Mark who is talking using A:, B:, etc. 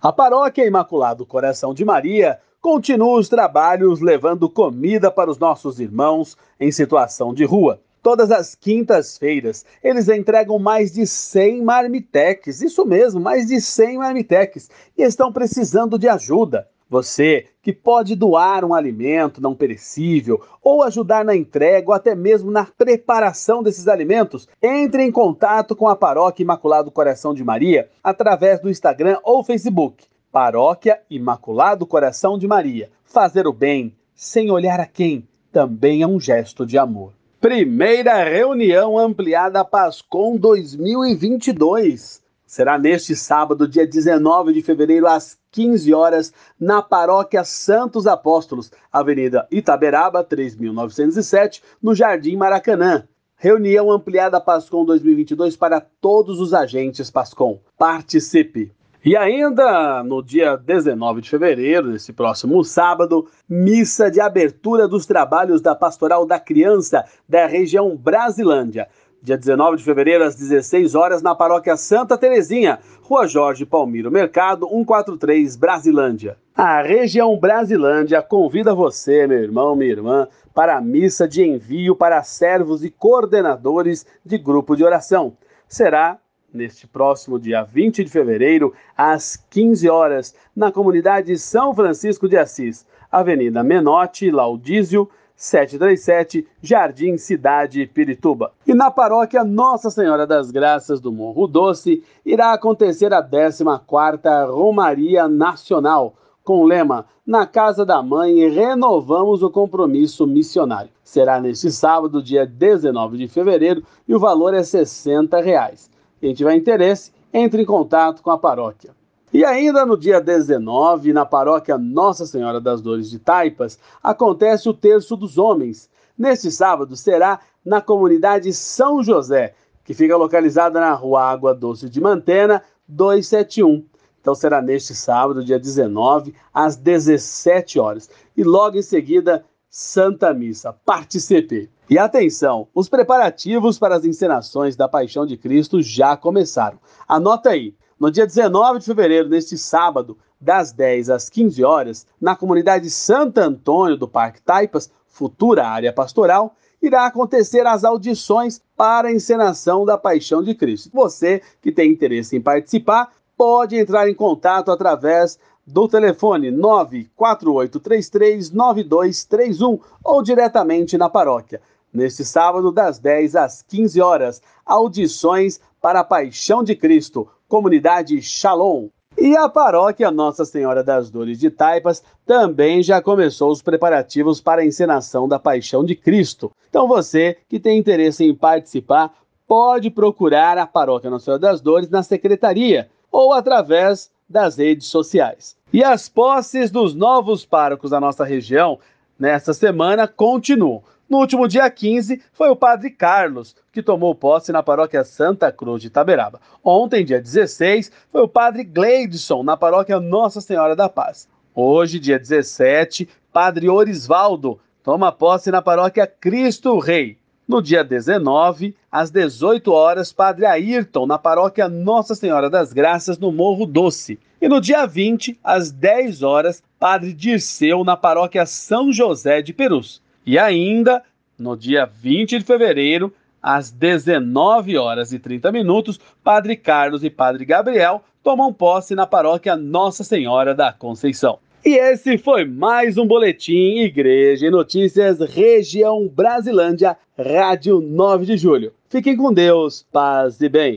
A: A Paróquia Imaculado Coração de Maria continua os trabalhos levando comida para os nossos irmãos em situação de rua. Todas as quintas-feiras, eles entregam mais de 100 marmiteques, isso mesmo, mais de 100 marmiteques, e estão precisando de ajuda. Você que pode doar um alimento não perecível ou ajudar na entrega ou até mesmo na preparação desses alimentos, entre em contato com a Paróquia Imaculado Coração de Maria através do Instagram ou Facebook. Paróquia Imaculado Coração de Maria. Fazer o bem sem olhar a quem também é um gesto de amor. Primeira reunião ampliada Pascom 2022. Será neste sábado, dia 19 de fevereiro, às 15 horas, na Paróquia Santos Apóstolos, Avenida Itaberaba, 3907, no Jardim Maracanã. Reunião ampliada Pascom 2022 para todos os agentes Pascom. Participe! E ainda no dia 19 de fevereiro, nesse próximo sábado, missa de abertura dos trabalhos da Pastoral da Criança da região Brasilândia. Dia 19 de fevereiro, às 16 horas, na paróquia Santa Terezinha, Rua Jorge Palmiro Mercado, 143, Brasilândia. A região Brasilândia convida você, meu irmão, minha irmã, para a missa de envio para servos e coordenadores de grupo de oração. Será neste próximo dia 20 de fevereiro, às 15 horas, na comunidade São Francisco de Assis, Avenida Menotti, Laudísio, 737, Jardim Cidade, Pirituba. E na paróquia Nossa Senhora das Graças do Morro Doce, irá acontecer a 14ª Romaria Nacional, com o lema Na Casa da Mãe renovamos o compromisso missionário. Será neste sábado, dia 19 de fevereiro, e o valor é 60 reais. Quem tiver interesse, entre em contato com a paróquia. E ainda no dia 19, na paróquia Nossa Senhora das Dores de Taipas, acontece o Terço dos Homens. Neste sábado será na comunidade São José, que fica localizada na rua Água Doce de Mantena, 271. Então será neste sábado, dia 19, às 17 horas. E logo em seguida, Santa Missa. Participe! E atenção, os preparativos para as encenações da Paixão de Cristo já começaram. Anota aí, no dia 19 de fevereiro, neste sábado, das 10 às 15 horas, na comunidade Santo Antônio do Parque Taipas, futura área pastoral, irá acontecer as audições para a encenação da Paixão de Cristo. Você que tem interesse em participar, pode entrar em contato através do telefone 948339231 ou diretamente na paróquia. Neste sábado, das 10 às 15 horas, audições para a Paixão de Cristo, comunidade Shalom. E a paróquia Nossa Senhora das Dores de Taipas também já começou os preparativos para a encenação da Paixão de Cristo. Então você que tem interesse em participar, pode procurar a paróquia Nossa Senhora das Dores na secretaria ou através das redes sociais. E as posses dos novos párocos da nossa região nesta semana continuam. No último dia 15, foi o padre Carlos que tomou posse na paróquia Santa Cruz de Itaberaba. Ontem, dia 16, foi o padre Gleidson na paróquia Nossa Senhora da Paz. Hoje, dia 17, padre Orisvaldo toma posse na paróquia Cristo Rei. No dia 19, às 18 horas, Padre Ayrton, na paróquia Nossa Senhora das Graças, no Morro Doce. E no dia 20, às 10 horas, Padre Dirceu, na paróquia São José de Perus. E ainda, no dia 20 de fevereiro, às 19 horas e 30 minutos, Padre Carlos e Padre Gabriel tomam posse na paróquia Nossa Senhora da Conceição. E esse foi mais um Boletim Igreja e Notícias Região Brasilândia, Rádio 9 de Julho. Fiquem com Deus, paz e bem.